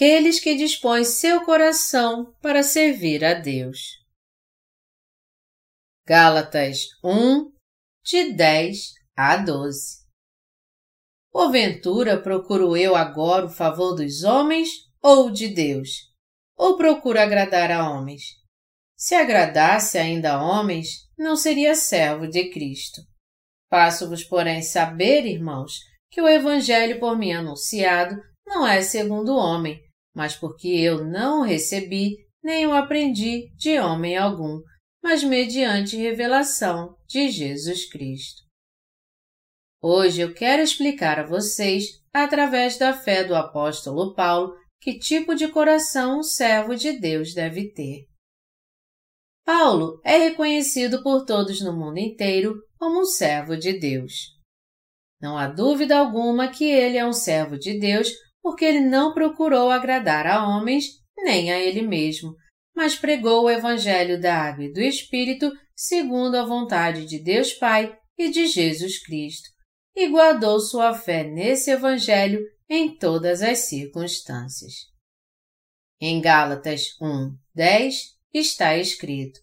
aqueles que dispõem seu coração para servir a Deus. Gálatas 1, de 10 a 12 Porventura procuro eu agora o favor dos homens ou de Deus? Ou procuro agradar a homens? Se agradasse ainda a homens, não seria servo de Cristo. Faço-vos, porém, saber, irmãos, que o Evangelho por mim anunciado não é segundo o homem, mas porque eu não recebi, nem o aprendi de homem algum, mas mediante revelação de Jesus Cristo. Hoje eu quero explicar a vocês, através da fé do apóstolo Paulo, que tipo de coração um servo de Deus deve ter. Paulo é reconhecido por todos no mundo inteiro como um servo de Deus. Não há dúvida alguma que ele é um servo de Deus porque ele não procurou agradar a homens nem a ele mesmo, mas pregou o Evangelho da Água e do Espírito segundo a vontade de Deus Pai e de Jesus Cristo, e guardou sua fé nesse Evangelho em todas as circunstâncias. Em Gálatas 1, 10 está escrito: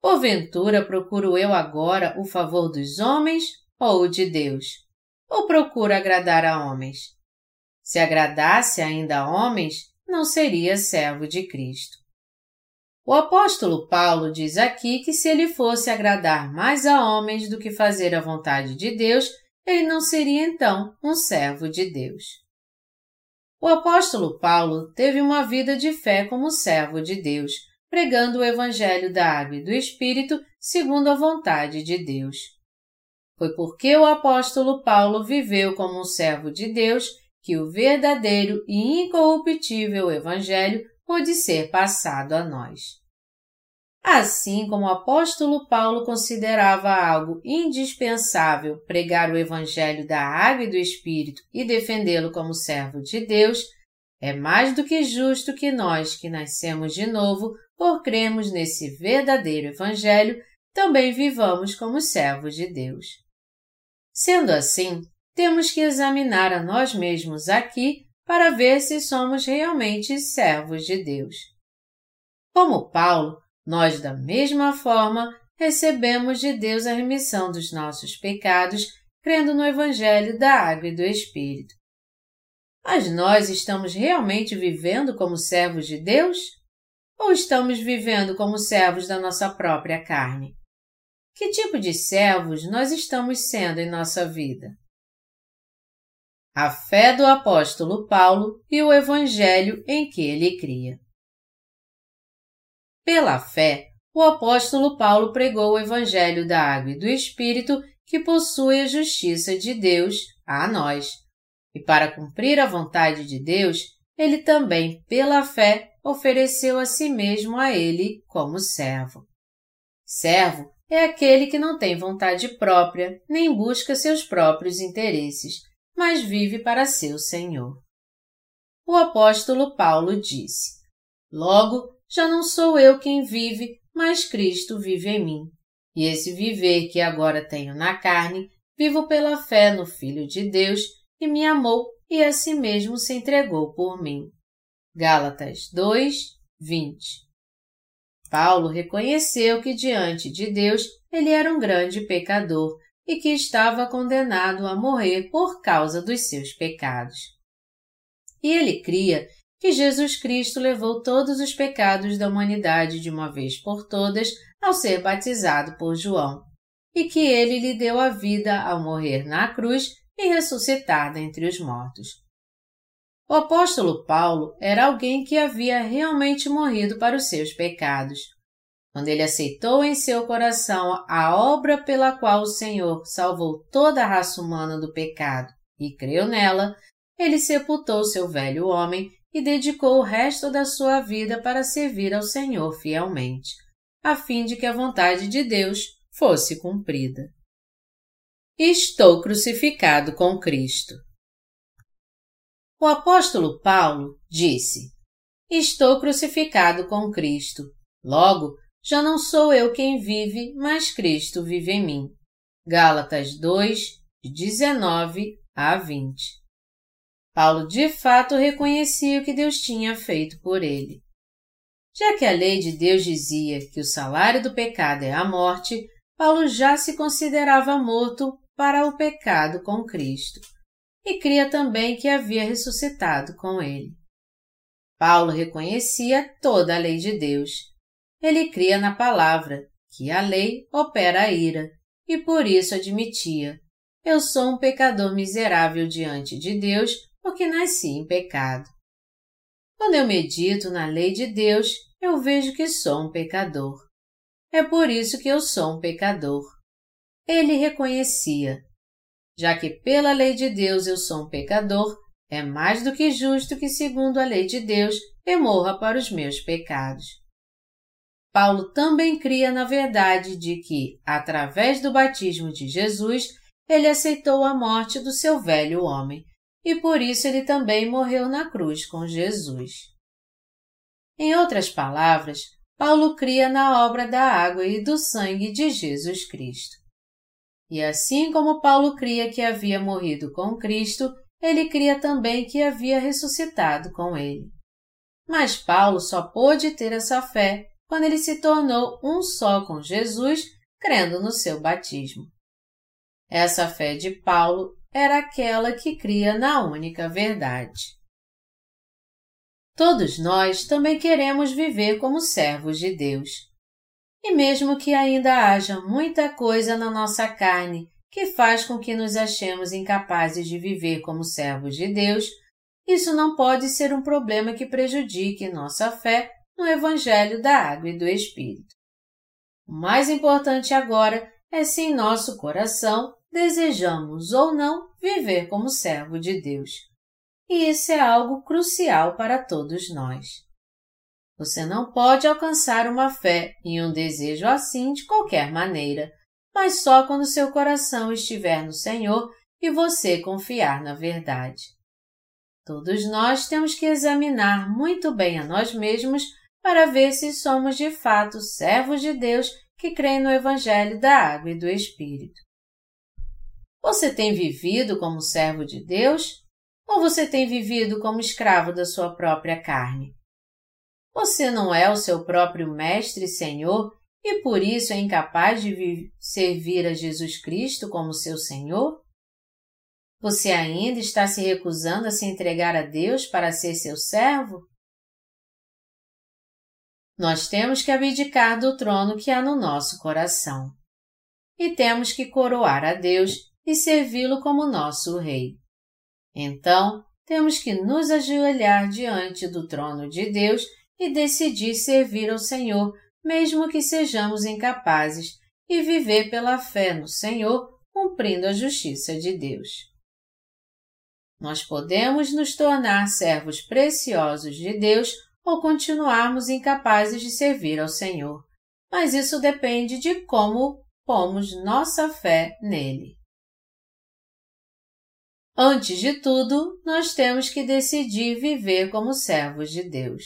Porventura procuro eu agora o favor dos homens ou de Deus? Ou procuro agradar a homens? Se agradasse ainda a homens, não seria servo de Cristo. O apóstolo Paulo diz aqui que se ele fosse agradar mais a homens do que fazer a vontade de Deus, ele não seria então um servo de Deus. O apóstolo Paulo teve uma vida de fé como servo de Deus, pregando o evangelho da água e do Espírito segundo a vontade de Deus. Foi porque o apóstolo Paulo viveu como um servo de Deus que o verdadeiro e incorruptível Evangelho pôde ser passado a nós. Assim como o apóstolo Paulo considerava algo indispensável pregar o Evangelho da Água e do Espírito e defendê-lo como servo de Deus, é mais do que justo que nós, que nascemos de novo por cremos nesse verdadeiro Evangelho, também vivamos como servos de Deus. Sendo assim, temos que examinar a nós mesmos aqui para ver se somos realmente servos de Deus. Como Paulo, nós, da mesma forma, recebemos de Deus a remissão dos nossos pecados, crendo no Evangelho da Água e do Espírito. Mas nós estamos realmente vivendo como servos de Deus? Ou estamos vivendo como servos da nossa própria carne? Que tipo de servos nós estamos sendo em nossa vida? A fé do apóstolo Paulo e o evangelho em que ele cria. Pela fé, o apóstolo Paulo pregou o evangelho da água e do Espírito que possui a justiça de Deus a nós. E para cumprir a vontade de Deus, ele também, pela fé, ofereceu a si mesmo a ele como servo. Servo é aquele que não tem vontade própria nem busca seus próprios interesses, mas vive para seu Senhor. O apóstolo Paulo disse: Logo, já não sou eu quem vive, mas Cristo vive em mim. E esse viver que agora tenho na carne, vivo pela fé no Filho de Deus, que me amou e a si mesmo se entregou por mim. Gálatas 2, 20 Paulo reconheceu que diante de Deus ele era um grande pecador e que estava condenado a morrer por causa dos seus pecados. E ele cria que Jesus Cristo levou todos os pecados da humanidade de uma vez por todas ao ser batizado por João, e que ele lhe deu a vida ao morrer na cruz e ressuscitar dentre os mortos. O apóstolo Paulo era alguém que havia realmente morrido para os seus pecados, quando ele aceitou em seu coração a obra pela qual o Senhor salvou toda a raça humana do pecado e creu nela, ele sepultou seu velho homem e dedicou o resto da sua vida para servir ao Senhor fielmente, a fim de que a vontade de Deus fosse cumprida. Estou crucificado com Cristo. O apóstolo Paulo disse: Estou crucificado com Cristo. Logo, já não sou eu quem vive, mas Cristo vive em mim. Gálatas 2, de 19 a 20. Paulo de fato reconhecia o que Deus tinha feito por ele. Já que a lei de Deus dizia que o salário do pecado é a morte, Paulo já se considerava morto para o pecado com Cristo e cria também que havia ressuscitado com ele. Paulo reconhecia toda a lei de Deus. Ele cria na palavra que a lei opera a ira e por isso admitia: Eu sou um pecador miserável diante de Deus porque nasci em pecado. Quando eu medito na lei de Deus, eu vejo que sou um pecador. É por isso que eu sou um pecador. Ele reconhecia: já que pela lei de Deus eu sou um pecador, é mais do que justo que, segundo a lei de Deus, eu morra para os meus pecados. Paulo também cria na verdade de que, através do batismo de Jesus, ele aceitou a morte do seu velho homem, e por isso ele também morreu na cruz com Jesus. Em outras palavras, Paulo cria na obra da água e do sangue de Jesus Cristo. E assim como Paulo cria que havia morrido com Cristo, ele cria também que havia ressuscitado com ele. Mas Paulo só pôde ter essa fé quando ele se tornou um só com Jesus, crendo no seu batismo. Essa fé de Paulo era aquela que cria na única verdade. Todos nós também queremos viver como servos de Deus. E mesmo que ainda haja muita coisa na nossa carne que faz com que nos achemos incapazes de viver como servos de Deus, isso não pode ser um problema que prejudique nossa fé no Evangelho da Água e do Espírito. O mais importante agora é se em nosso coração desejamos ou não viver como servo de Deus. E isso é algo crucial para todos nós. Você não pode alcançar uma fé e um desejo assim de qualquer maneira, mas só quando seu coração estiver no Senhor e você confiar na verdade. Todos nós temos que examinar muito bem a nós mesmos para ver se somos de fato servos de Deus que creem no Evangelho da Água e do Espírito. Você tem vivido como servo de Deus ou você tem vivido como escravo da sua própria carne? Você não é o seu próprio Mestre e Senhor e por isso é incapaz de servir a Jesus Cristo como seu Senhor? Você ainda está se recusando a se entregar a Deus para ser seu servo? Nós temos que abdicar do trono que há no nosso coração. E temos que coroar a Deus e servi-lo como nosso Rei. Então, temos que nos ajoelhar diante do trono de Deus e decidir servir ao Senhor, mesmo que sejamos incapazes, e viver pela fé no Senhor, cumprindo a justiça de Deus. Nós podemos nos tornar servos preciosos de Deus ou continuarmos incapazes de servir ao Senhor, mas isso depende de como pomos nossa fé nele. Antes de tudo, nós temos que decidir viver como servos de Deus.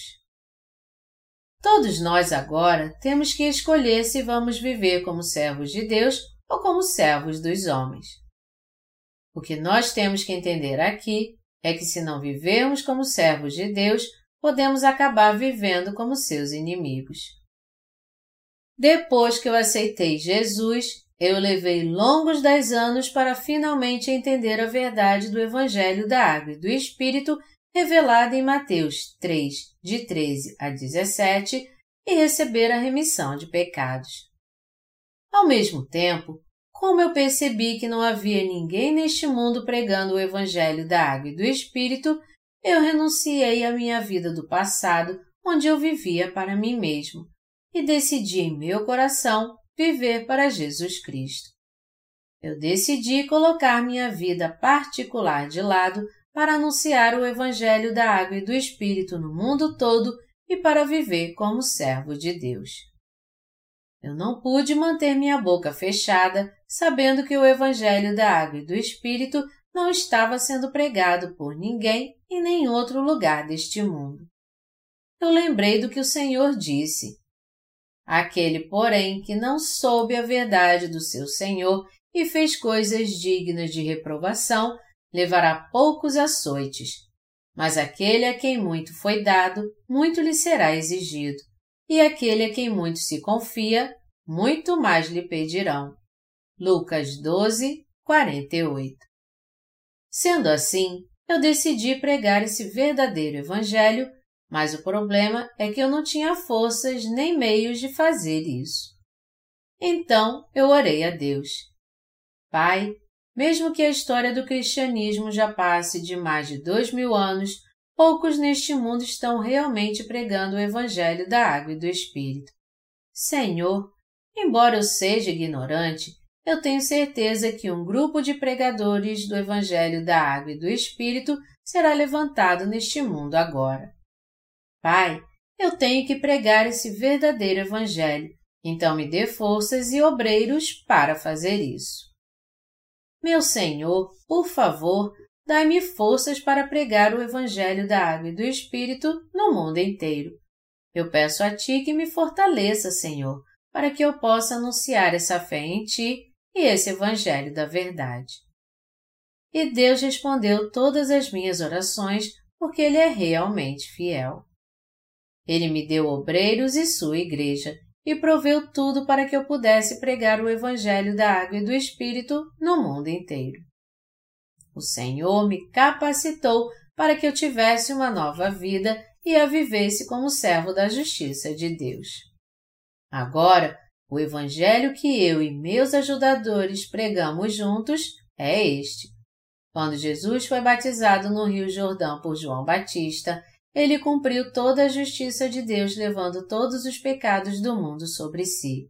Todos nós agora temos que escolher se vamos viver como servos de Deus ou como servos dos homens. O que nós temos que entender aqui é que se não vivermos como servos de Deus, podemos acabar vivendo como seus inimigos. Depois que eu aceitei Jesus, eu levei longos dez anos para finalmente entender a verdade do Evangelho da Água e do Espírito revelada em Mateus 3, de 13 a 17, e receber a remissão de pecados. Ao mesmo tempo, como eu percebi que não havia ninguém neste mundo pregando o Evangelho da Água e do Espírito, eu renunciei à minha vida do passado, onde eu vivia para mim mesmo, e decidi em meu coração viver para Jesus Cristo. Eu decidi colocar minha vida particular de lado para anunciar o Evangelho da Água e do Espírito no mundo todo e para viver como servo de Deus. Eu não pude manter minha boca fechada, sabendo que o Evangelho da Água e do Espírito não estava sendo pregado por ninguém em nenhum outro lugar deste mundo. Eu lembrei do que o Senhor disse. Aquele, porém, que não soube a verdade do seu Senhor e fez coisas dignas de reprovação, levará poucos açoites, mas aquele a quem muito foi dado, muito lhe será exigido, e aquele a quem muito se confia, muito mais lhe pedirão. Lucas 12, 48 Sendo assim, eu decidi pregar esse verdadeiro Evangelho, mas o problema é que eu não tinha forças nem meios de fazer isso. Então eu orei a Deus. Pai, mesmo que a história do cristianismo já passe de mais de dois mil anos, poucos neste mundo estão realmente pregando o Evangelho da Água e do Espírito. Senhor, embora eu seja ignorante, eu tenho certeza que um grupo de pregadores do Evangelho da Água e do Espírito será levantado neste mundo agora. Pai, eu tenho que pregar esse verdadeiro Evangelho, então me dê forças e obreiros para fazer isso. Meu Senhor, por favor, dai-me forças para pregar o Evangelho da Água e do Espírito no mundo inteiro. Eu peço a Ti que me fortaleça, Senhor, para que eu possa anunciar essa fé em Ti e esse Evangelho da Verdade. E Deus respondeu todas as minhas orações porque Ele é realmente fiel. Ele me deu obreiros e sua igreja e proveu tudo para que eu pudesse pregar o Evangelho da Água e do Espírito no mundo inteiro. O Senhor me capacitou para que eu tivesse uma nova vida e a vivesse como servo da justiça de Deus. Agora, o Evangelho que eu e meus ajudadores pregamos juntos é este. Quando Jesus foi batizado no Rio Jordão por João Batista, ele cumpriu toda a justiça de Deus, levando todos os pecados do mundo sobre si.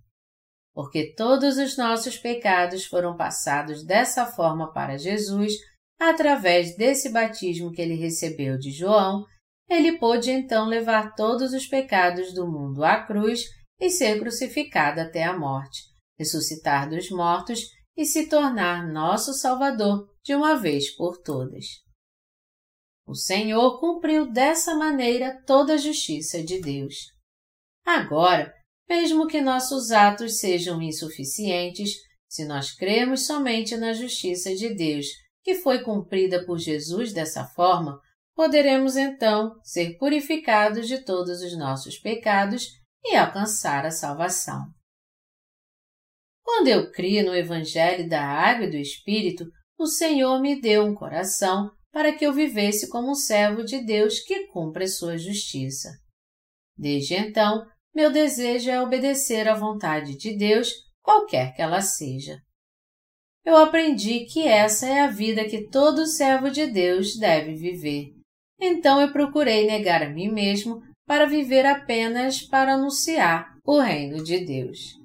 Porque todos os nossos pecados foram passados dessa forma para Jesus, através desse batismo que ele recebeu de João, ele pôde então levar todos os pecados do mundo à cruz e ser crucificado até a morte, ressuscitar dos mortos e se tornar nosso Salvador de uma vez por todas. O Senhor cumpriu dessa maneira toda a justiça de Deus. Agora, mesmo que nossos atos sejam insuficientes, se nós cremos somente na justiça de Deus, que foi cumprida por Jesus dessa forma, poderemos então ser purificados de todos os nossos pecados e alcançar a salvação. Quando eu criei no Evangelho da Água e do Espírito, o Senhor me deu um coração para que eu vivesse como um servo de Deus que cumpre sua justiça. Desde então, meu desejo é obedecer à vontade de Deus, qualquer que ela seja. Eu aprendi que essa é a vida que todo servo de Deus deve viver. Então eu procurei negar a mim mesmo para viver apenas para anunciar o reino de Deus.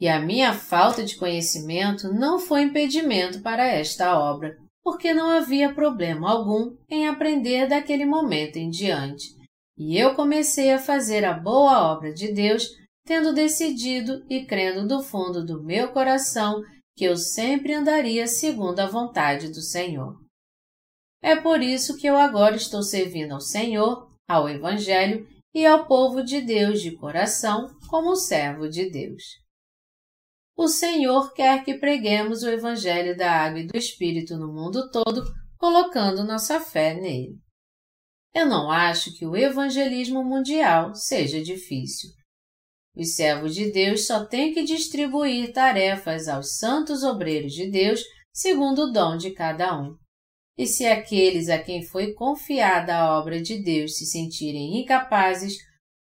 E a minha falta de conhecimento não foi impedimento para esta obra, porque não havia problema algum em aprender daquele momento em diante. E eu comecei a fazer a boa obra de Deus, tendo decidido e crendo do fundo do meu coração que eu sempre andaria segundo a vontade do Senhor. É por isso que eu agora estou servindo ao Senhor, ao Evangelho e ao povo de Deus de coração como servo de Deus. O Senhor quer que preguemos o Evangelho da Água e do Espírito no mundo todo, colocando nossa fé nele. Eu não acho que o evangelismo mundial seja difícil. Os servos de Deus só têm que distribuir tarefas aos santos obreiros de Deus segundo o dom de cada um. E se aqueles a quem foi confiada a obra de Deus se sentirem incapazes,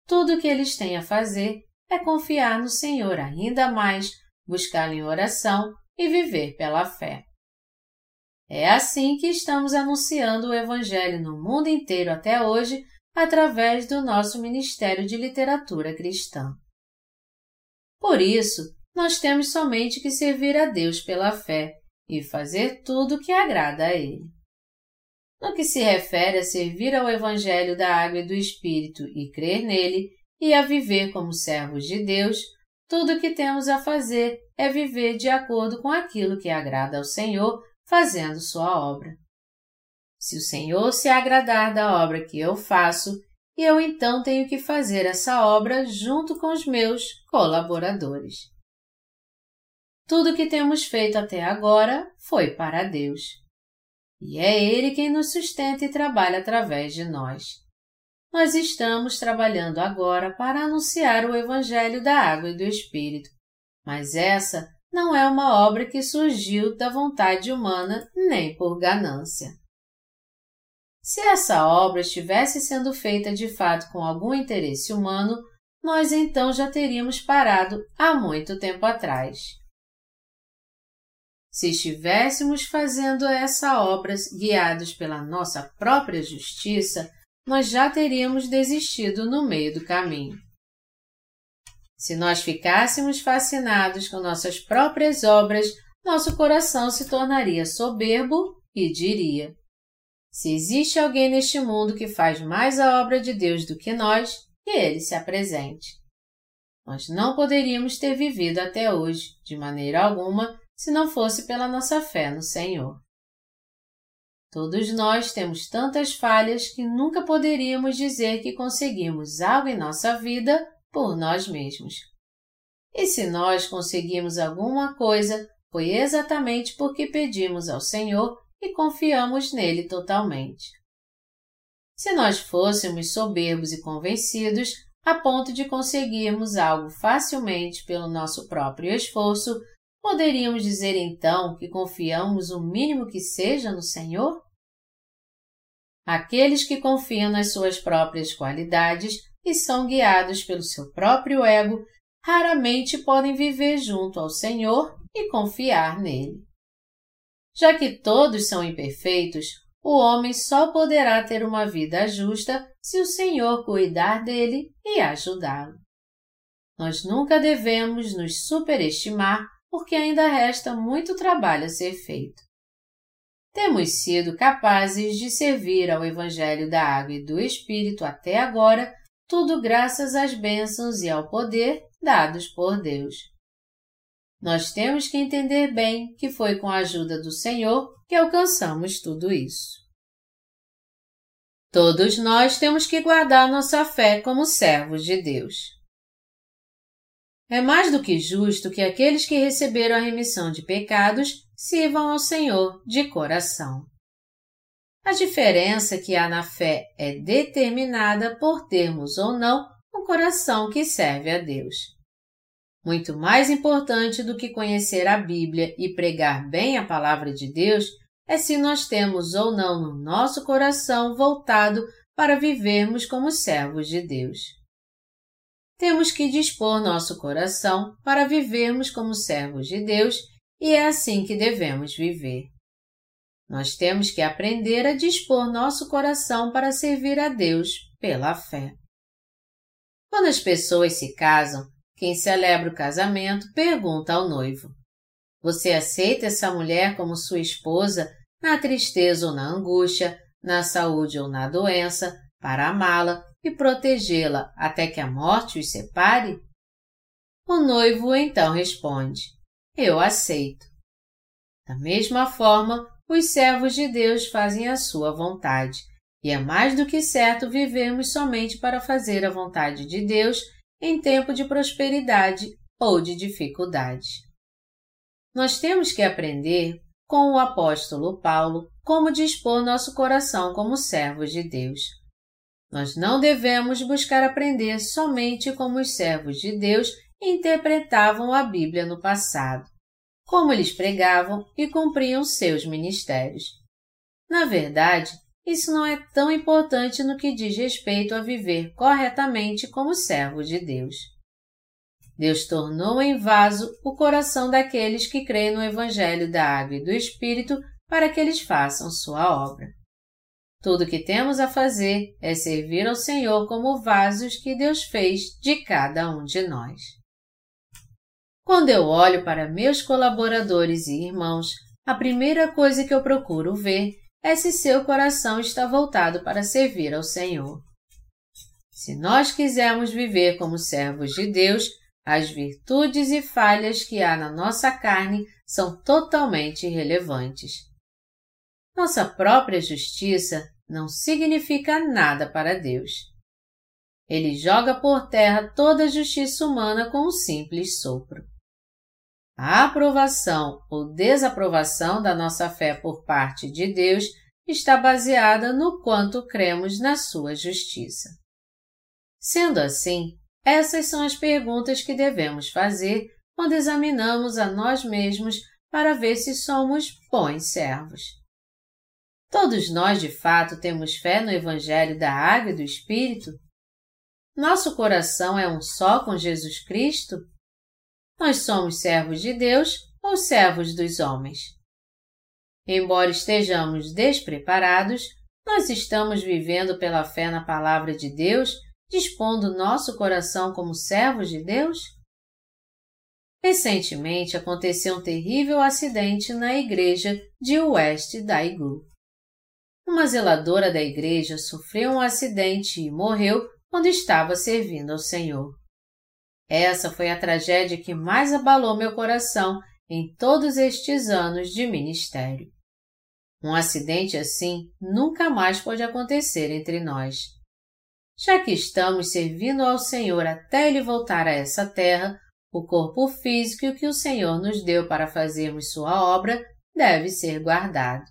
tudo o que eles têm a fazer é confiar no Senhor ainda mais, buscá-lo em oração e viver pela fé. É assim que estamos anunciando o Evangelho no mundo inteiro até hoje, através do nosso Ministério de Literatura Cristã. Por isso, nós temos somente que servir a Deus pela fé e fazer tudo o que agrada a Ele. No que se refere a servir ao Evangelho da Água e do Espírito e crer nele, e a viver como servos de Deus, tudo o que temos a fazer é viver de acordo com aquilo que agrada ao Senhor, fazendo sua obra. Se o Senhor se agradar da obra que eu faço, eu então tenho que fazer essa obra junto com os meus colaboradores. tudo o que temos feito até agora foi para Deus. E é Ele quem nos sustenta e trabalha através de nós. Nós estamos trabalhando agora para anunciar o Evangelho da Água e do Espírito, mas essa não é uma obra que surgiu da vontade humana nem por ganância. Se essa obra estivesse sendo feita de fato com algum interesse humano, nós então já teríamos parado há muito tempo atrás. Se estivéssemos fazendo essa obra guiados pela nossa própria justiça, nós já teríamos desistido no meio do caminho. Se nós ficássemos fascinados com nossas próprias obras, nosso coração se tornaria soberbo e diria: Se existe alguém neste mundo que faz mais a obra de Deus do que nós, que ele se apresente. Nós não poderíamos ter vivido até hoje, de maneira alguma, se não fosse pela nossa fé no Senhor. Todos nós temos tantas falhas que nunca poderíamos dizer que conseguimos algo em nossa vida por nós mesmos. E se nós conseguimos alguma coisa, foi exatamente porque pedimos ao Senhor e confiamos nele totalmente. Se nós fôssemos soberbos e convencidos, a ponto de conseguirmos algo facilmente pelo nosso próprio esforço, poderíamos dizer então que confiamos o mínimo que seja no Senhor? Aqueles que confiam nas suas próprias qualidades e são guiados pelo seu próprio ego, raramente podem viver junto ao Senhor e confiar nele. Já que todos são imperfeitos, o homem só poderá ter uma vida justa se o Senhor cuidar dele e ajudá-lo. Nós nunca devemos nos superestimar porque ainda resta muito trabalho a ser feito. Temos sido capazes de servir ao Evangelho da Água e do Espírito até agora tudo graças às bênçãos e ao poder dados por Deus. Nós temos que entender bem que foi com a ajuda do Senhor que alcançamos tudo isso. Todos nós temos que guardar nossa fé como servos de Deus. É mais do que justo que aqueles que receberam a remissão de pecados sirvam ao Senhor de coração. A diferença que há na fé é determinada por termos ou não um coração que serve a Deus. Muito mais importante do que conhecer a Bíblia e pregar bem a palavra de Deus é se nós temos ou não no nosso coração voltado para vivermos como servos de Deus. Temos que dispor nosso coração para vivermos como servos de Deus e é assim que devemos viver. Nós temos que aprender a dispor nosso coração para servir a Deus pela fé. Quando as pessoas se casam, quem celebra o casamento pergunta ao noivo: Você aceita essa mulher como sua esposa na tristeza ou na angústia, na saúde ou na doença, para amá-la e protegê-la até que a morte os separe? O noivo então responde: Eu aceito. Da mesma forma, os servos de Deus fazem a sua vontade, e é mais do que certo vivermos somente para fazer a vontade de Deus em tempo de prosperidade ou de dificuldade. Nós temos que aprender, com o apóstolo Paulo, como dispor nosso coração como servos de Deus. Nós não devemos buscar aprender somente como os servos de Deus interpretavam a Bíblia no passado como eles pregavam e cumpriam seus ministérios. Na verdade, isso não é tão importante no que diz respeito a viver corretamente como servo de Deus. Deus tornou em vaso o coração daqueles que creem no Evangelho da Água e do Espírito para que eles façam sua obra. Tudo o que temos a fazer é servir ao Senhor como vasos que Deus fez de cada um de nós. Quando eu olho para meus colaboradores e irmãos, a primeira coisa que eu procuro ver é se seu coração está voltado para servir ao Senhor. Se nós quisermos viver como servos de Deus, as virtudes e falhas que há na nossa carne são totalmente irrelevantes. Nossa própria justiça não significa nada para Deus. Ele joga por terra toda a justiça humana com um simples sopro. A aprovação ou desaprovação da nossa fé por parte de Deus está baseada no quanto cremos na sua justiça. Sendo assim, essas são as perguntas que devemos fazer quando examinamos a nós mesmos para ver se somos bons servos. Todos nós, de fato, temos fé no Evangelho da Água e do Espírito? Nosso coração é um só com Jesus Cristo? Nós somos servos de Deus ou servos dos homens? Embora estejamos despreparados, nós estamos vivendo pela fé na Palavra de Deus, dispondo nosso coração como servos de Deus? Recentemente aconteceu um terrível acidente na igreja de West Daegu. Uma zeladora da igreja sofreu um acidente e morreu quando estava servindo ao Senhor. Essa foi a tragédia que mais abalou meu coração em todos estes anos de ministério. Um acidente assim nunca mais pode acontecer entre nós. Já que estamos servindo ao Senhor até Ele voltar a essa terra, o corpo físico que o Senhor nos deu para fazermos sua obra deve ser guardado.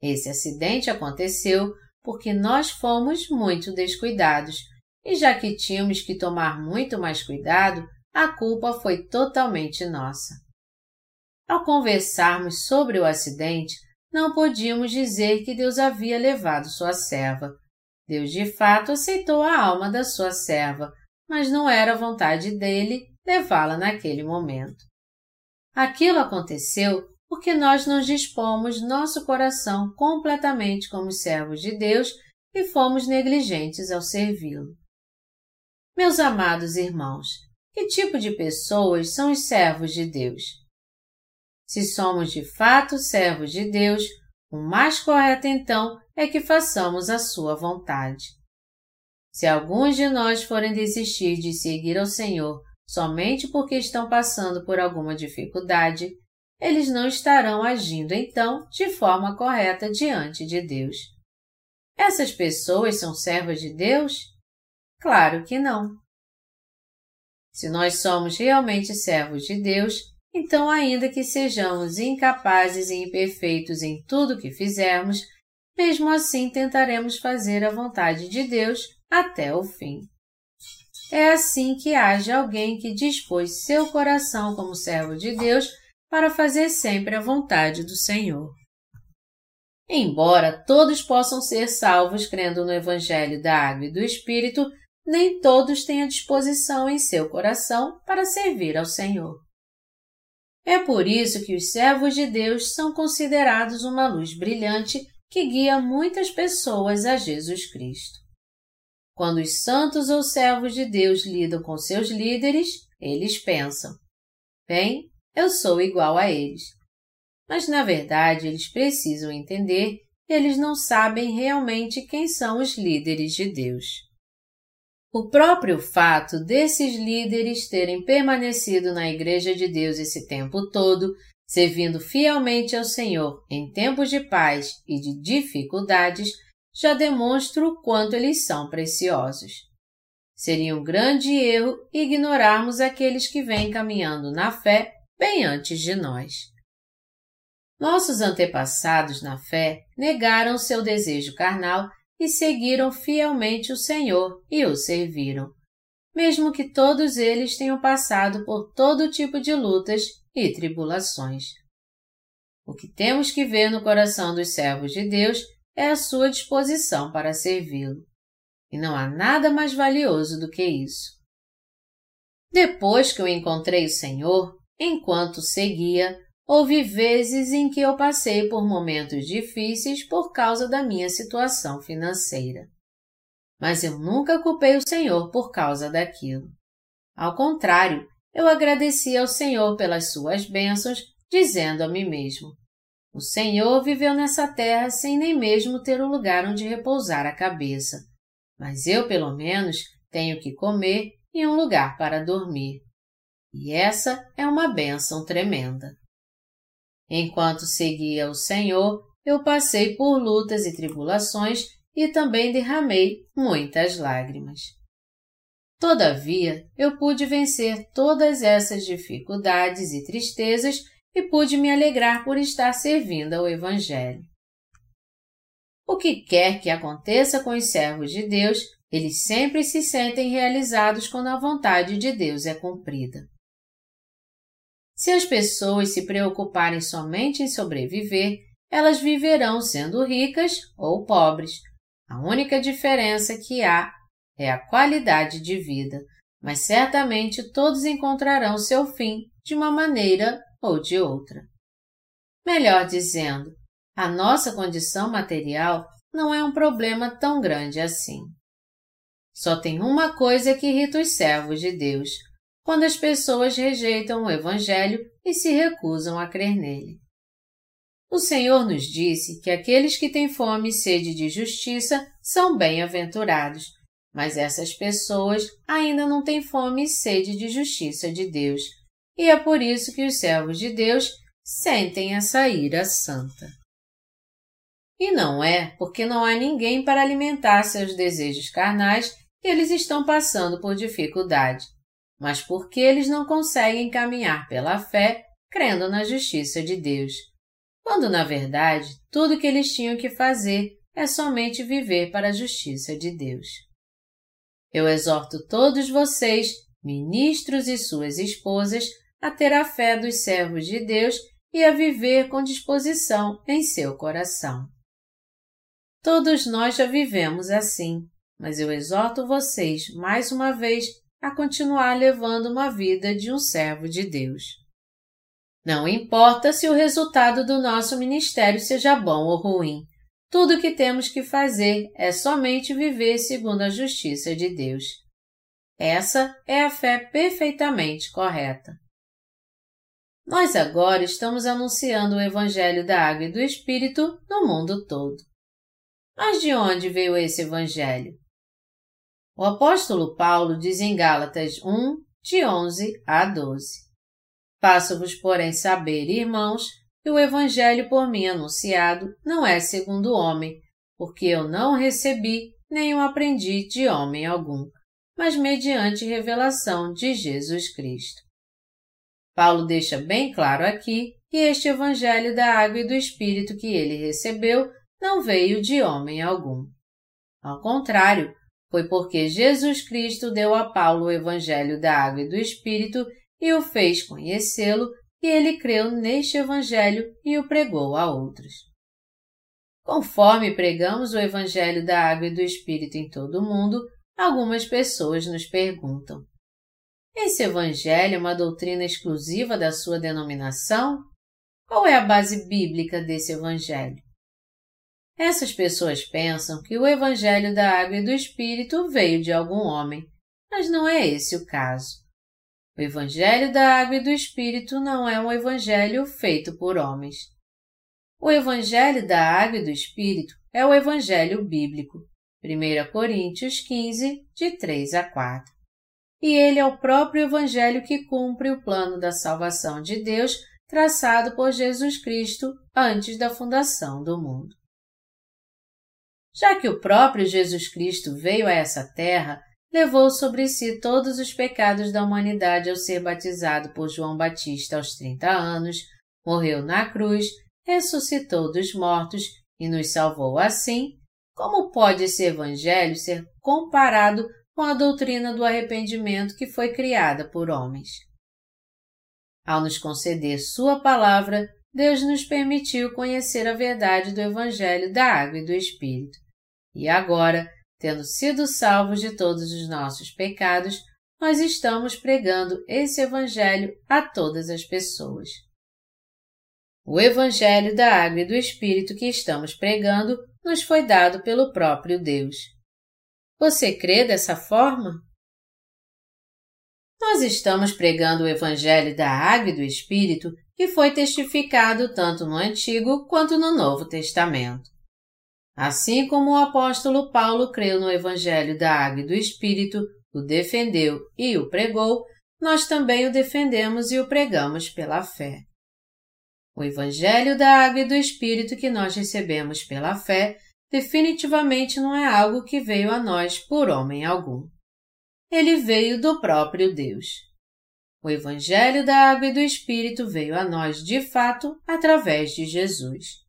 Esse acidente aconteceu porque nós fomos muito descuidados e já que tínhamos que tomar muito mais cuidado, a culpa foi totalmente nossa. Ao conversarmos sobre o acidente, não podíamos dizer que Deus havia levado sua serva. Deus de fato aceitou a alma da sua serva, mas não era vontade dele levá-la naquele momento. Aquilo aconteceu porque nós nos dispomos nosso coração completamente como servos de Deus e fomos negligentes ao servi-lo. Meus amados irmãos, que tipo de pessoas são os servos de Deus? Se somos de fato servos de Deus, o mais correto então é que façamos a sua vontade. Se alguns de nós forem desistir de seguir ao Senhor somente porque estão passando por alguma dificuldade, eles não estarão agindo então de forma correta diante de Deus. Essas pessoas são servas de Deus? Claro que não. Se nós somos realmente servos de Deus, então, ainda que sejamos incapazes e imperfeitos em tudo que fizermos, mesmo assim tentaremos fazer a vontade de Deus até o fim. É assim que age alguém que dispôs seu coração como servo de Deus para fazer sempre a vontade do Senhor. Embora todos possam ser salvos crendo no Evangelho da Água e do Espírito, nem todos têm a disposição em seu coração para servir ao Senhor. É por isso que os servos de Deus são considerados uma luz brilhante que guia muitas pessoas a Jesus Cristo. Quando os santos ou servos de Deus lidam com seus líderes, eles pensam: bem, eu sou igual a eles. Mas na verdade eles precisam entender que eles não sabem realmente quem são os líderes de Deus. O próprio fato desses líderes terem permanecido na Igreja de Deus esse tempo todo, servindo fielmente ao Senhor em tempos de paz e de dificuldades, já demonstra o quanto eles são preciosos. Seria um grande erro ignorarmos aqueles que vêm caminhando na fé bem antes de nós. Nossos antepassados na fé negaram seu desejo carnal e seguiram fielmente o Senhor e o serviram, mesmo que todos eles tenham passado por todo tipo de lutas e tribulações. O que temos que ver no coração dos servos de Deus é a sua disposição para servi-lo. E não há nada mais valioso do que isso. Depois que eu encontrei o Senhor, enquanto seguia, houve vezes em que eu passei por momentos difíceis por causa da minha situação financeira. Mas eu nunca culpei o Senhor por causa daquilo. Ao contrário, eu agradeci ao Senhor pelas suas bênçãos, dizendo a mim mesmo: o Senhor viveu nessa terra sem nem mesmo ter um lugar onde repousar a cabeça, mas eu, pelo menos, tenho que comer e um lugar para dormir. E essa é uma bênção tremenda. Enquanto seguia o Senhor, eu passei por lutas e tribulações e também derramei muitas lágrimas. Todavia, eu pude vencer todas essas dificuldades e tristezas e pude me alegrar por estar servindo ao Evangelho. O que quer que aconteça com os servos de Deus, eles sempre se sentem realizados quando a vontade de Deus é cumprida. Se as pessoas se preocuparem somente em sobreviver, elas viverão sendo ricas ou pobres. A única diferença que há é a qualidade de vida, mas certamente todos encontrarão seu fim de uma maneira ou de outra. Melhor dizendo, a nossa condição material não é um problema tão grande assim. Só tem uma coisa que irrita os servos de Deus, quando as pessoas rejeitam o Evangelho e se recusam a crer nele. O Senhor nos disse que aqueles que têm fome e sede de justiça são bem-aventurados, mas essas pessoas ainda não têm fome e sede de justiça de Deus, e é por isso que os servos de Deus sentem essa ira santa. E não é porque não há ninguém para alimentar seus desejos carnais que eles estão passando por dificuldade, mas porque eles não conseguem caminhar pela fé crendo na justiça de Deus. Quando, na verdade, tudo o que eles tinham que fazer é somente viver para a justiça de Deus. Eu exorto todos vocês, ministros e suas esposas, a ter a fé dos servos de Deus e a viver com disposição em seu coração. Todos nós já vivemos assim, mas eu exorto vocês, mais uma vez, a continuar levando uma vida de um servo de Deus. Não importa se o resultado do nosso ministério seja bom ou ruim, tudo o que temos que fazer é somente viver segundo a justiça de Deus. Essa é a fé perfeitamente correta. Nós agora estamos anunciando o Evangelho da Água e do Espírito no mundo todo. Mas de onde veio esse Evangelho? O apóstolo Paulo diz em Gálatas 1, de 11 a 12: Faço-vos, porém, saber, irmãos, que o Evangelho por mim anunciado não é segundo homem, porque eu não recebi nem o aprendi de homem algum, mas mediante revelação de Jesus Cristo. Paulo deixa bem claro aqui que este Evangelho da água e do Espírito que ele recebeu não veio de homem algum. Ao contrário, foi porque Jesus Cristo deu a Paulo o Evangelho da água e do Espírito e o fez conhecê-lo, e ele creu neste Evangelho e o pregou a outros. Conforme pregamos o Evangelho da água e do Espírito em todo o mundo, algumas pessoas nos perguntam: esse Evangelho é uma doutrina exclusiva da sua denominação? Qual é a base bíblica desse Evangelho? Essas pessoas pensam que o Evangelho da Água e do Espírito veio de algum homem, mas não é esse o caso. O Evangelho da Água e do Espírito não é um Evangelho feito por homens. O Evangelho da Água e do Espírito é o Evangelho bíblico. 1 Coríntios 15, de 3 a 4 e ele é o próprio Evangelho que cumpre o plano da salvação de Deus traçado por Jesus Cristo antes da fundação do mundo. Já que o próprio Jesus Cristo veio a essa terra, levou sobre si todos os pecados da humanidade ao ser batizado por João Batista aos 30 anos, morreu na cruz, ressuscitou dos mortos e nos salvou assim, como pode esse Evangelho ser comparado com a doutrina do arrependimento que foi criada por homens. Ao nos conceder Sua palavra, Deus nos permitiu conhecer a verdade do Evangelho da Água e do Espírito. E agora, tendo sido salvos de todos os nossos pecados, nós estamos pregando esse Evangelho a todas as pessoas. O Evangelho da Água e do Espírito que estamos pregando nos foi dado pelo próprio Deus. Você crê dessa forma? Nós estamos pregando o Evangelho da Água e do Espírito que foi testificado tanto no Antigo quanto no Novo Testamento. Assim como o apóstolo Paulo creu no Evangelho da Água e do Espírito, o defendeu e o pregou, nós também o defendemos e o pregamos pela fé. O Evangelho da Água e do Espírito que nós recebemos pela fé definitivamente não é algo que veio a nós por homem algum. ele veio do próprio Deus. O Evangelho da Água e do Espírito veio a nós de fato através de Jesus.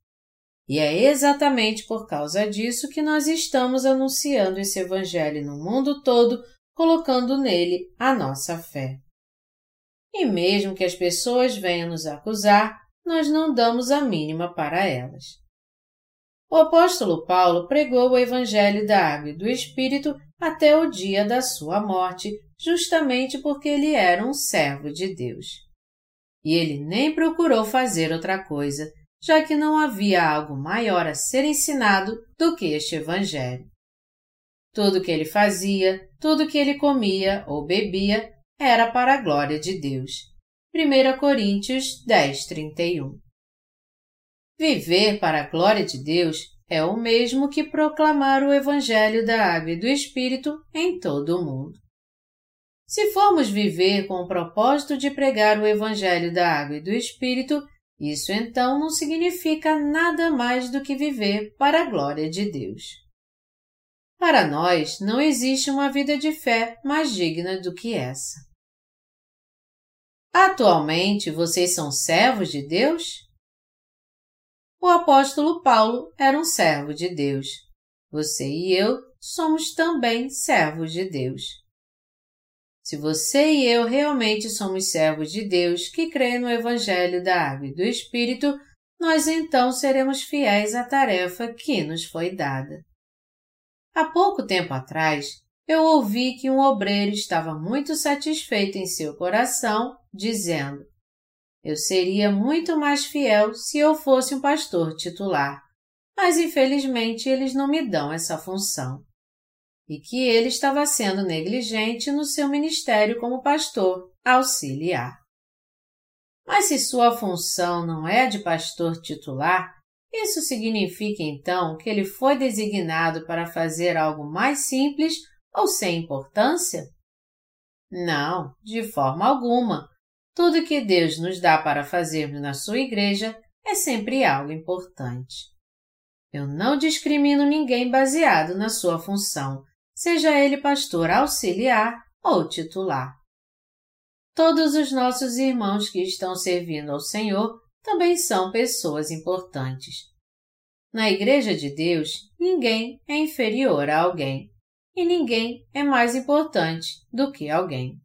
E é exatamente por causa disso que nós estamos anunciando esse Evangelho no mundo todo, colocando nele a nossa fé. E mesmo que as pessoas venham nos acusar, nós não damos a mínima para elas. O apóstolo Paulo pregou o Evangelho da Água e do Espírito até o dia da sua morte, justamente porque ele era um servo de Deus. E ele nem procurou fazer outra coisa, já que não havia algo maior a ser ensinado do que este Evangelho. Tudo que ele fazia, tudo que ele comia ou bebia, era para a glória de Deus. 1 Coríntios 10, 31 Viver para a glória de Deus é o mesmo que proclamar o Evangelho da Água e do Espírito em todo o mundo. Se formos viver com o propósito de pregar o Evangelho da Água e do Espírito, isso então não significa nada mais do que viver para a glória de Deus. Para nós, não existe uma vida de fé mais digna do que essa. Atualmente vocês são servos de Deus? O apóstolo Paulo era um servo de Deus. Você e eu somos também servos de Deus. Se você e eu realmente somos servos de Deus que creem no Evangelho da Água e do Espírito, nós então seremos fiéis à tarefa que nos foi dada. Há pouco tempo atrás, eu ouvi que um obreiro estava muito satisfeito em seu coração, dizendo: Eu seria muito mais fiel se eu fosse um pastor titular, mas infelizmente eles não me dão essa função. E que ele estava sendo negligente no seu ministério como pastor auxiliar. Mas se sua função não é de pastor titular, isso significa então que ele foi designado para fazer algo mais simples ou sem importância? Não, de forma alguma. Tudo que Deus nos dá para fazermos na sua igreja é sempre algo importante. Eu não discrimino ninguém baseado na sua função, seja ele pastor auxiliar ou titular. Todos os nossos irmãos que estão servindo ao Senhor também são pessoas importantes. Na Igreja de Deus, ninguém é inferior a alguém e ninguém é mais importante do que alguém.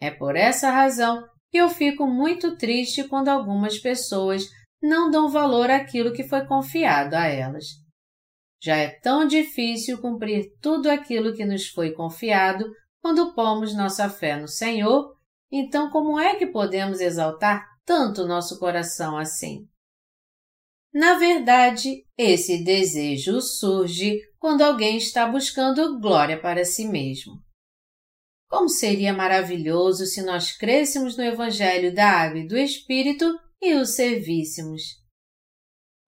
É por essa razão que eu fico muito triste quando algumas pessoas não dão valor àquilo que foi confiado a elas. Já é tão difícil cumprir tudo aquilo que nos foi confiado quando pomos nossa fé no Senhor, então como é que podemos exaltar tanto nosso coração assim? Na verdade, esse desejo surge quando alguém está buscando glória para si mesmo. Como seria maravilhoso se nós crêssemos no Evangelho da Água e do Espírito e o servíssemos.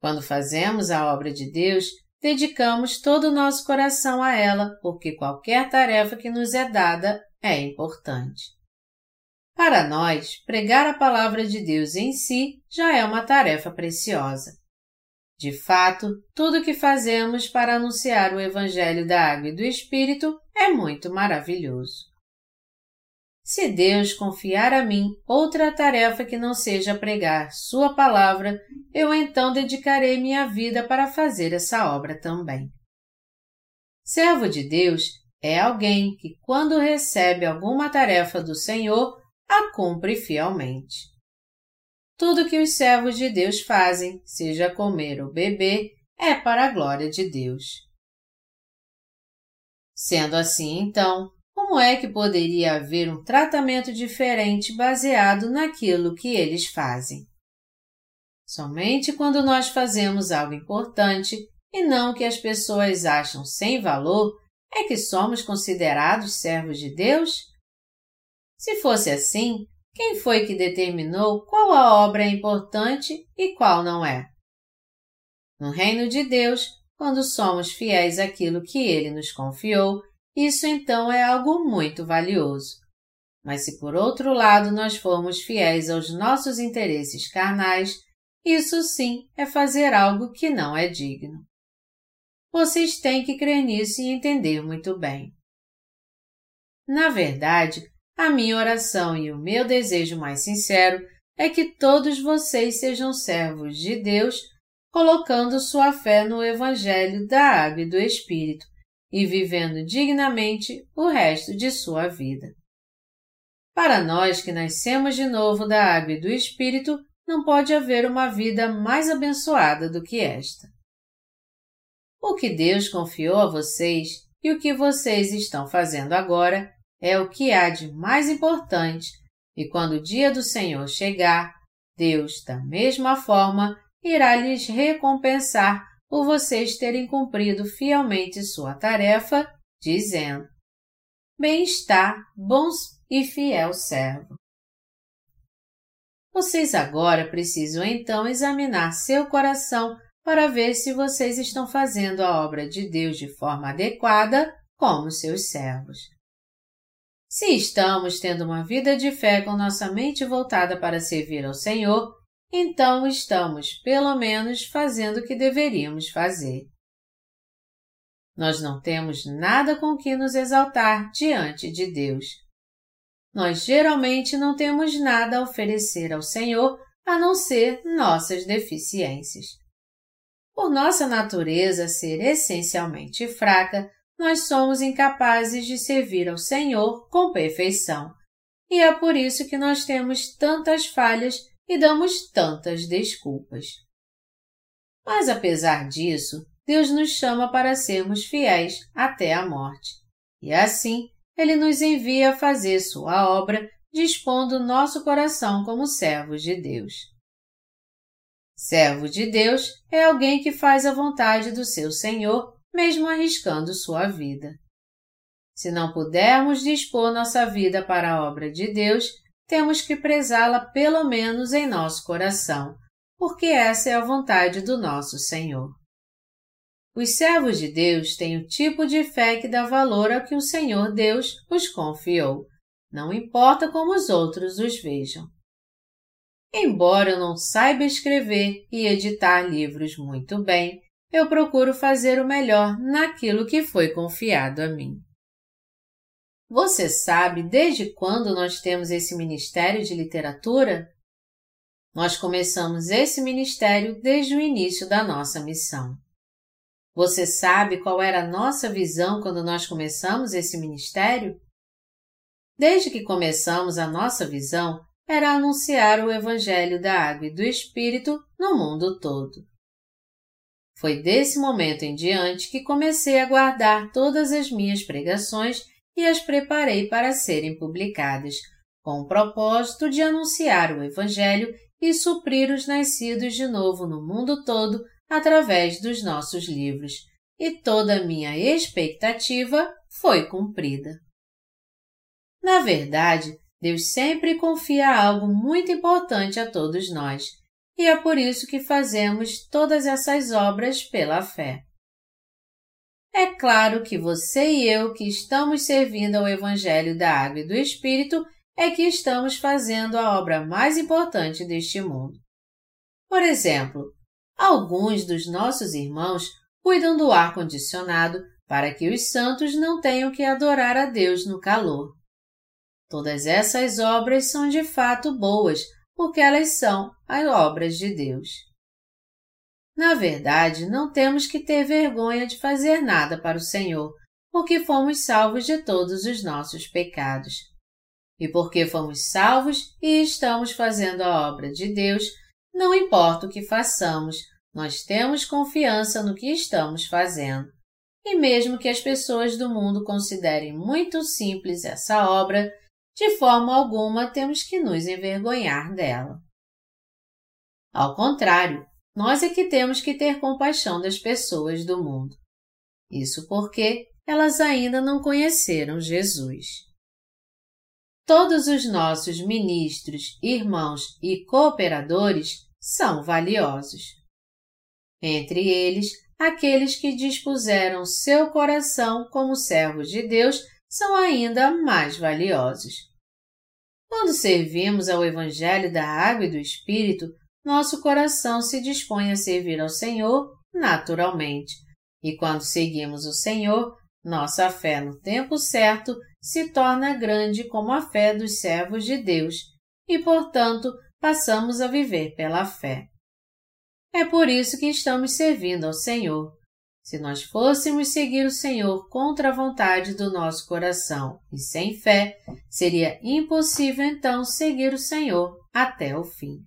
Quando fazemos a obra de Deus, dedicamos todo o nosso coração a ela, porque qualquer tarefa que nos é dada é importante. Para nós, pregar a palavra de Deus em si já é uma tarefa preciosa. De fato, tudo o que fazemos para anunciar o Evangelho da Água e do Espírito é muito maravilhoso. Se Deus confiar a mim outra tarefa que não seja pregar Sua palavra, eu então dedicarei minha vida para fazer essa obra também. Servo de Deus é alguém que, quando recebe alguma tarefa do Senhor, a cumpre fielmente. Tudo que os servos de Deus fazem, seja comer ou beber, é para a glória de Deus. Sendo assim, então, como é que poderia haver um tratamento diferente baseado naquilo que eles fazem? Somente quando nós fazemos algo importante e não que as pessoas acham sem valor é que somos considerados servos de Deus? Se fosse assim, quem foi que determinou qual a obra é importante e qual não é? No reino de Deus, quando somos fiéis àquilo que Ele nos confiou, isso então é algo muito valioso. Mas se por outro lado nós formos fiéis aos nossos interesses carnais, isso sim é fazer algo que não é digno. Vocês têm que crer nisso e entender muito bem. Na verdade, a minha oração e o meu desejo mais sincero é que todos vocês sejam servos de Deus, colocando sua fé no Evangelho da Água e do Espírito e vivendo dignamente o resto de sua vida. Para nós que nascemos de novo da água e do Espírito, não pode haver uma vida mais abençoada do que esta. O que Deus confiou a vocês e o que vocês estão fazendo agora é o que há de mais importante, e quando o dia do Senhor chegar, Deus, da mesma forma, irá lhes recompensar por vocês terem cumprido fielmente sua tarefa, dizendo: Bem-estar, bons e fiel servo. Vocês agora precisam então examinar seu coração para ver se vocês estão fazendo a obra de Deus de forma adequada como seus servos. Se estamos tendo uma vida de fé com nossa mente voltada para servir ao Senhor, então estamos, pelo menos, fazendo o que deveríamos fazer. Nós não temos nada com que nos exaltar diante de Deus. Nós geralmente não temos nada a oferecer ao Senhor a não ser nossas deficiências. Por nossa natureza ser essencialmente fraca, nós somos incapazes de servir ao Senhor com perfeição. E é por isso que nós temos tantas falhas e damos tantas desculpas. Mas apesar disso, Deus nos chama para sermos fiéis até a morte. E assim, Ele nos envia a fazer Sua obra, dispondo nosso coração como servos de Deus. Servo de Deus é alguém que faz a vontade do seu Senhor, mesmo arriscando sua vida. Se não pudermos dispor nossa vida para a obra de Deus, temos que prezá-la pelo menos em nosso coração, porque essa é a vontade do nosso Senhor. Os servos de Deus têm o tipo de fé que dá valor ao que o Senhor Deus os confiou, não importa como os outros os vejam. Embora eu não saiba escrever e editar livros muito bem, eu procuro fazer o melhor naquilo que foi confiado a mim. Você sabe desde quando nós temos esse Ministério de Literatura? Nós começamos esse ministério desde o início da nossa missão. Você sabe qual era a nossa visão quando nós começamos esse ministério? Desde que começamos a nossa visão, era anunciar o Evangelho da Água e do Espírito no mundo todo. Foi desse momento em diante que comecei a guardar todas as minhas pregações e as preparei para serem publicadas, com o propósito de anunciar o Evangelho e suprir os nascidos de novo no mundo todo através dos nossos livros, e toda a minha expectativa foi cumprida. Na verdade, Deus sempre confia algo muito importante a todos nós, e é por isso que fazemos todas essas obras pela fé. É claro que você e eu que estamos servindo ao Evangelho da Água e do Espírito é que estamos fazendo a obra mais importante deste mundo. Por exemplo, alguns dos nossos irmãos cuidam do ar-condicionado para que os santos não tenham que adorar a Deus no calor. Todas essas obras são de fato boas, porque elas são as obras de Deus. Na verdade, não temos que ter vergonha de fazer nada para o Senhor, porque fomos salvos de todos os nossos pecados. E porque fomos salvos e estamos fazendo a obra de Deus, não importa o que façamos, nós temos confiança no que estamos fazendo. E mesmo que as pessoas do mundo considerem muito simples essa obra, de forma alguma temos que nos envergonhar dela. Ao contrário, nós é que temos que ter compaixão das pessoas do mundo. Isso porque elas ainda não conheceram Jesus. Todos os nossos ministros, irmãos e cooperadores são valiosos. Entre eles, aqueles que dispuseram seu coração como servos de Deus são ainda mais valiosos. Quando servimos ao Evangelho da Água e do Espírito, nosso coração se dispõe a servir ao Senhor naturalmente. E quando seguimos o Senhor, nossa fé no tempo certo se torna grande como a fé dos servos de Deus e, portanto, passamos a viver pela fé. É por isso que estamos servindo ao Senhor. Se nós fôssemos seguir o Senhor contra a vontade do nosso coração e sem fé, seria impossível então seguir o Senhor até o fim.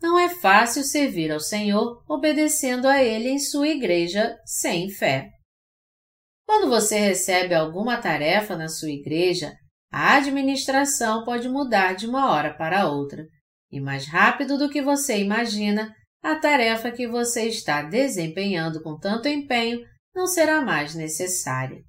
Não é fácil servir ao Senhor obedecendo a Ele em sua igreja sem fé. Quando você recebe alguma tarefa na sua igreja, a administração pode mudar de uma hora para outra, e mais rápido do que você imagina, a tarefa que você está desempenhando com tanto empenho não será mais necessária.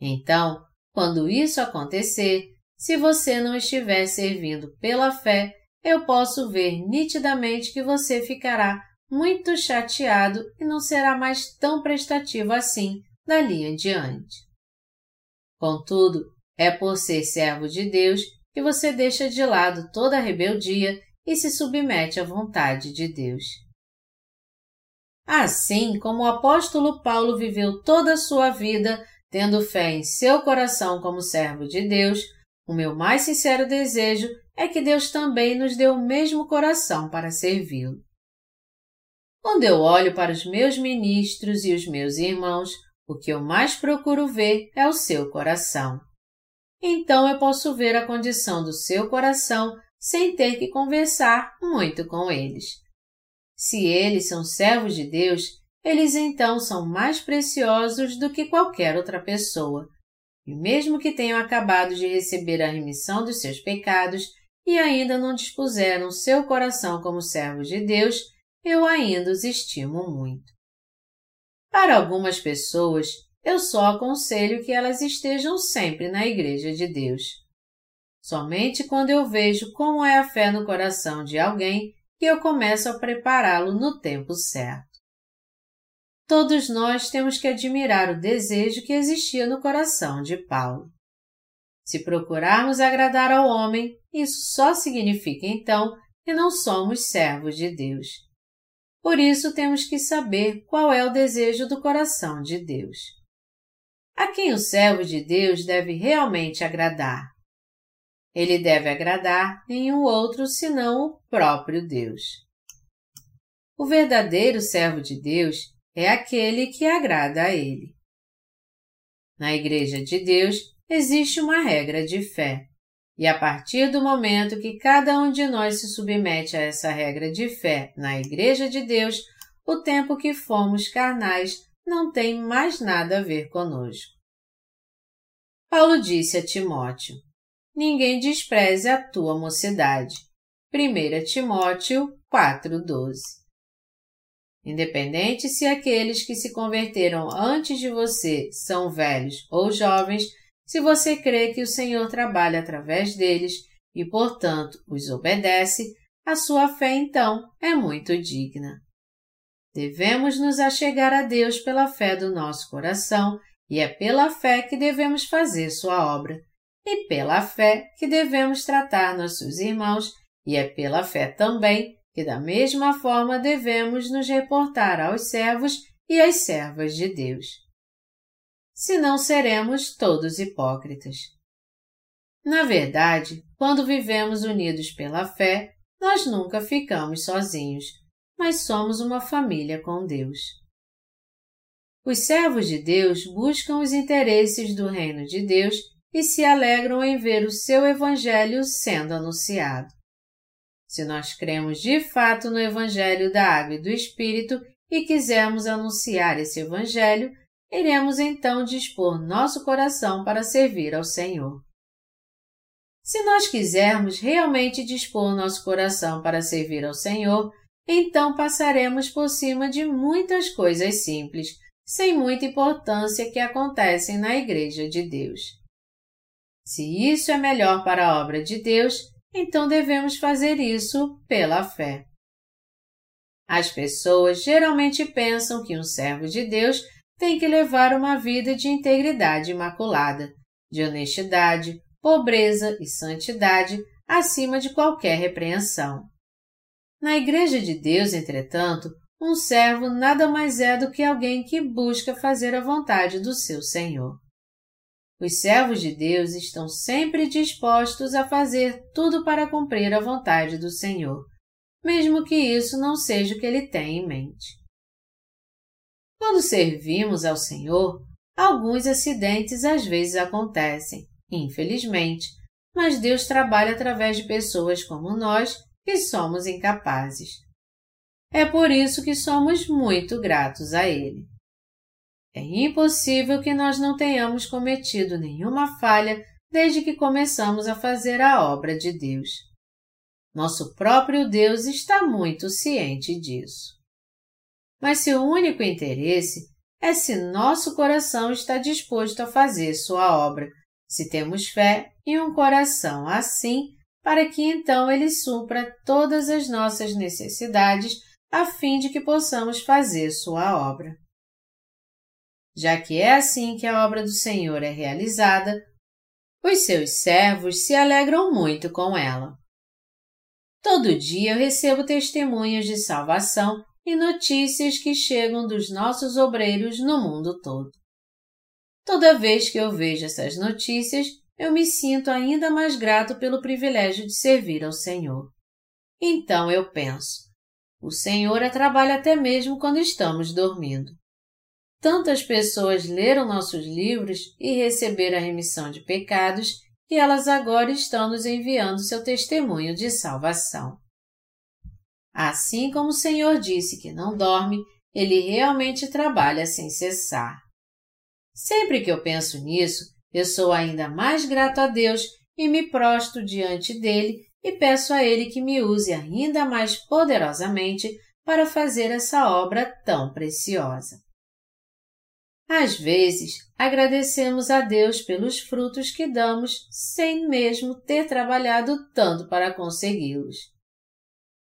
Então, quando isso acontecer, se você não estiver servindo pela fé, eu posso ver nitidamente que você ficará muito chateado e não será mais tão prestativo assim dali em diante. Contudo, é por ser servo de Deus que você deixa de lado toda a rebeldia e se submete à vontade de Deus. Assim como o apóstolo Paulo viveu toda a sua vida tendo fé em seu coração como servo de Deus, o meu mais sincero desejo é que Deus também nos dê o mesmo coração para servi-lo. Quando eu olho para os meus ministros e os meus irmãos, o que eu mais procuro ver é o seu coração. Então eu posso ver a condição do seu coração sem ter que conversar muito com eles. Se eles são servos de Deus, eles então são mais preciosos do que qualquer outra pessoa. E mesmo que tenham acabado de receber a remissão dos seus pecados e ainda não dispuseram seu coração como servos de Deus, eu ainda os estimo muito. Para algumas pessoas, eu só aconselho que elas estejam sempre na Igreja de Deus. Somente quando eu vejo como é a fé no coração de alguém que eu começo a prepará-lo no tempo certo. Todos nós temos que admirar o desejo que existia no coração de Paulo. Se procurarmos agradar ao homem, isso só significa então que não somos servos de Deus. Por isso temos que saber qual é o desejo do coração de Deus. A quem o servo de Deus deve realmente agradar? Ele deve agradar nenhum outro senão o próprio Deus. O verdadeiro servo de Deus é aquele que agrada a Ele. Na Igreja de Deus existe uma regra de fé, e a partir do momento que cada um de nós se submete a essa regra de fé na Igreja de Deus, o tempo que fomos carnais não tem mais nada a ver conosco. Paulo disse a Timóteo: ninguém despreze a tua mocidade. 1 Timóteo 4,12 Independente se aqueles que se converteram antes de você são velhos ou jovens, se você crê que o Senhor trabalha através deles e, portanto, os obedece, a sua fé então é muito digna. Devemos nos achegar a Deus pela fé do nosso coração e é pela fé que devemos fazer sua obra, e pela fé que devemos tratar nossos irmãos, e é pela fé também que, da mesma forma, devemos nos reportar aos servos e às servas de Deus. Senão seremos todos hipócritas. Na verdade, quando vivemos unidos pela fé, nós nunca ficamos sozinhos, mas somos uma família com Deus. Os servos de Deus buscam os interesses do reino de Deus e se alegram em ver o seu Evangelho sendo anunciado. Se nós cremos de fato no Evangelho da Água e do Espírito e quisermos anunciar esse Evangelho, iremos então dispor nosso coração para servir ao Senhor. Se nós quisermos realmente dispor nosso coração para servir ao Senhor, então passaremos por cima de muitas coisas simples, sem muita importância que acontecem na Igreja de Deus. Se isso é melhor para a obra de Deus, então devemos fazer isso pela fé. As pessoas geralmente pensam que um servo de Deus tem que levar uma vida de integridade imaculada, de honestidade, pobreza e santidade acima de qualquer repreensão. Na Igreja de Deus, entretanto, um servo nada mais é do que alguém que busca fazer a vontade do seu Senhor. Os servos de Deus estão sempre dispostos a fazer tudo para cumprir a vontade do Senhor, mesmo que isso não seja o que ele tem em mente. Quando servimos ao Senhor, alguns acidentes às vezes acontecem, infelizmente, mas Deus trabalha através de pessoas como nós que somos incapazes. É por isso que somos muito gratos a Ele. É impossível que nós não tenhamos cometido nenhuma falha desde que começamos a fazer a obra de Deus. Nosso próprio Deus está muito ciente disso. Mas seu único interesse é se nosso coração está disposto a fazer sua obra, se temos fé e um coração assim, para que então ele supra todas as nossas necessidades a fim de que possamos fazer sua obra já que é assim que a obra do Senhor é realizada, os seus servos se alegram muito com ela. Todo dia eu recebo testemunhos de salvação e notícias que chegam dos nossos obreiros no mundo todo. Toda vez que eu vejo essas notícias, eu me sinto ainda mais grato pelo privilégio de servir ao Senhor. Então eu penso: o Senhor trabalha até mesmo quando estamos dormindo. Tantas pessoas leram nossos livros e receberam a remissão de pecados que elas agora estão nos enviando seu testemunho de salvação. Assim como o Senhor disse que não dorme, ele realmente trabalha sem cessar. Sempre que eu penso nisso, eu sou ainda mais grato a Deus e me prosto diante dele e peço a ele que me use ainda mais poderosamente para fazer essa obra tão preciosa. Às vezes, agradecemos a Deus pelos frutos que damos sem mesmo ter trabalhado tanto para consegui-los.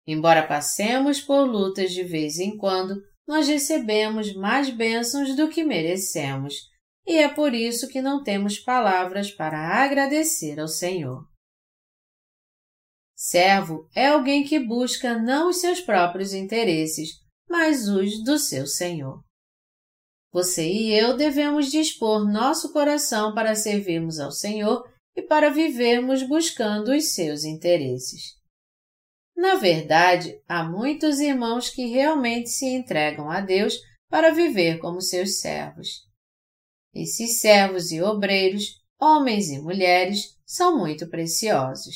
Embora passemos por lutas de vez em quando, nós recebemos mais bênçãos do que merecemos, e é por isso que não temos palavras para agradecer ao Senhor. Servo é alguém que busca não os seus próprios interesses, mas os do seu Senhor. Você e eu devemos dispor nosso coração para servirmos ao Senhor e para vivermos buscando os seus interesses. Na verdade, há muitos irmãos que realmente se entregam a Deus para viver como seus servos. Esses servos e obreiros, homens e mulheres, são muito preciosos.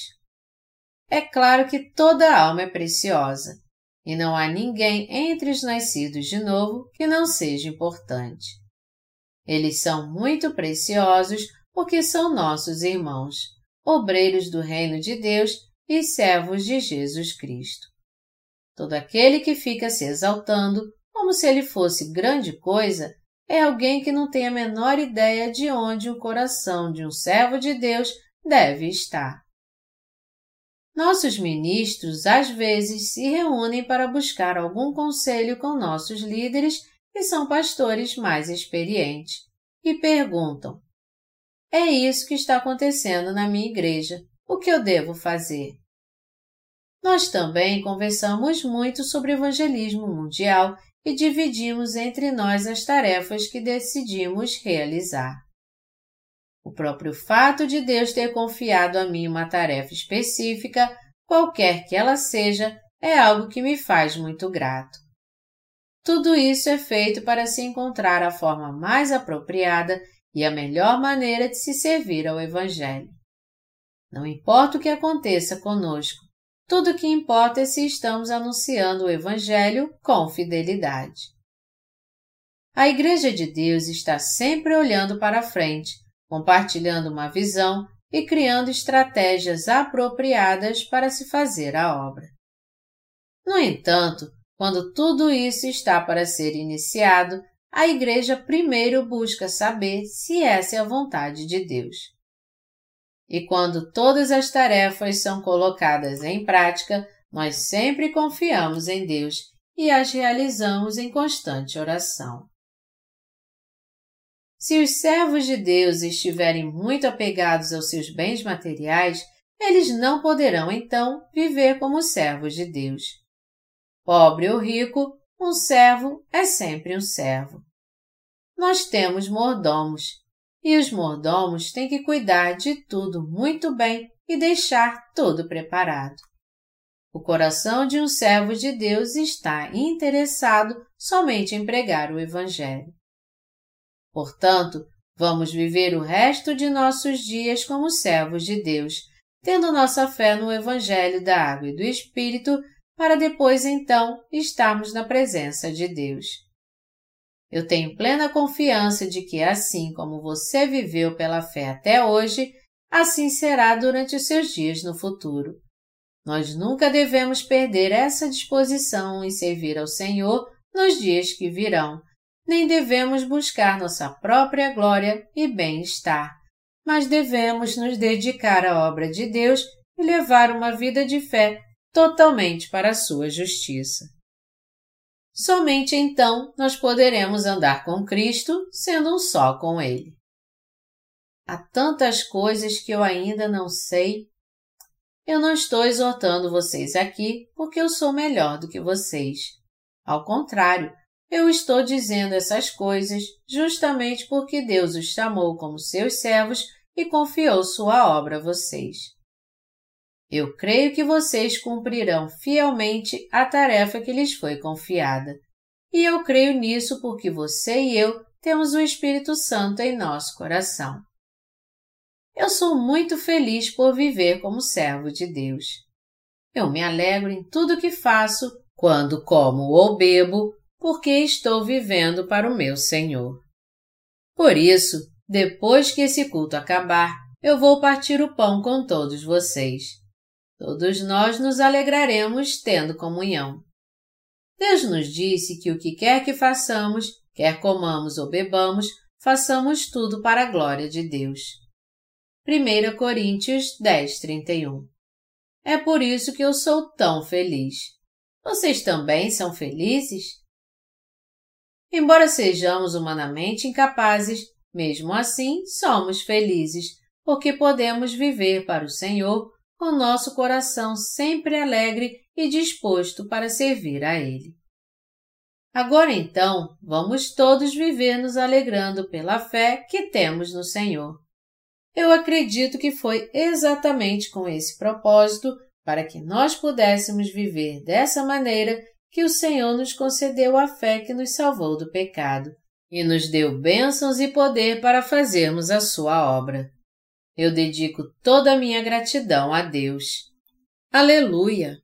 É claro que toda alma é preciosa, e não há ninguém entre os nascidos de novo que não seja importante. Eles são muito preciosos porque são nossos irmãos, obreiros do reino de Deus e servos de Jesus Cristo. Todo aquele que fica se exaltando como se ele fosse grande coisa é alguém que não tem a menor ideia de onde o coração de um servo de Deus deve estar. Nossos ministros às vezes se reúnem para buscar algum conselho com nossos líderes, que são pastores mais experientes, e perguntam: É isso que está acontecendo na minha igreja. O que eu devo fazer? Nós também conversamos muito sobre evangelismo mundial e dividimos entre nós as tarefas que decidimos realizar. O próprio fato de Deus ter confiado a mim uma tarefa específica, qualquer que ela seja, é algo que me faz muito grato. Tudo isso é feito para se encontrar a forma mais apropriada e a melhor maneira de se servir ao Evangelho. Não importa o que aconteça conosco, tudo que importa é se estamos anunciando o Evangelho com fidelidade. A Igreja de Deus está sempre olhando para frente, compartilhando uma visão e criando estratégias apropriadas para se fazer a obra. No entanto, quando tudo isso está para ser iniciado, a Igreja primeiro busca saber se essa é a vontade de Deus. E quando todas as tarefas são colocadas em prática, nós sempre confiamos em Deus e as realizamos em constante oração. Se os servos de Deus estiverem muito apegados aos seus bens materiais, eles não poderão então viver como servos de Deus. Pobre ou rico, um servo é sempre um servo. Nós temos mordomos, e os mordomos têm que cuidar de tudo muito bem e deixar tudo preparado. O coração de um servo de Deus está interessado somente em pregar o Evangelho. Portanto, vamos viver o resto de nossos dias como servos de Deus, tendo nossa fé no Evangelho da Água e do Espírito, para depois então estarmos na presença de Deus. Eu tenho plena confiança de que, assim como você viveu pela fé até hoje, assim será durante os seus dias no futuro. Nós nunca devemos perder essa disposição em servir ao Senhor nos dias que virão, nem devemos buscar nossa própria glória e bem-estar, mas devemos nos dedicar à obra de Deus e levar uma vida de fé totalmente para a sua justiça. Somente então nós poderemos andar com Cristo sendo um só com Ele. Há tantas coisas que eu ainda não sei. Eu não estou exortando vocês aqui porque eu sou melhor do que vocês. Ao contrário, eu estou dizendo essas coisas justamente porque Deus os chamou como seus servos e confiou sua obra a vocês. Eu creio que vocês cumprirão fielmente a tarefa que lhes foi confiada. E eu creio nisso porque você e eu temos o Espírito Santo em nosso coração. Eu sou muito feliz por viver como servo de Deus. Eu me alegro em tudo que faço, quando como ou bebo, porque estou vivendo para o meu Senhor. Por isso, depois que esse culto acabar, eu vou partir o pão com todos vocês. Todos nós nos alegraremos tendo comunhão. Deus nos disse que o que quer que façamos, quer comamos ou bebamos, façamos tudo para a glória de Deus. 1 Coríntios 10, 31 É por isso que eu sou tão feliz. Vocês também são felizes? Embora sejamos humanamente incapazes, mesmo assim somos felizes, porque podemos viver para o Senhor com nosso coração sempre alegre e disposto para servir a Ele. Agora então, vamos todos viver nos alegrando pela fé que temos no Senhor. Eu acredito que foi exatamente com esse propósito, para que nós pudéssemos viver dessa maneira, que o Senhor nos concedeu a fé que nos salvou do pecado e nos deu bênçãos e poder para fazermos a sua obra. Eu dedico toda a minha gratidão a Deus. Aleluia!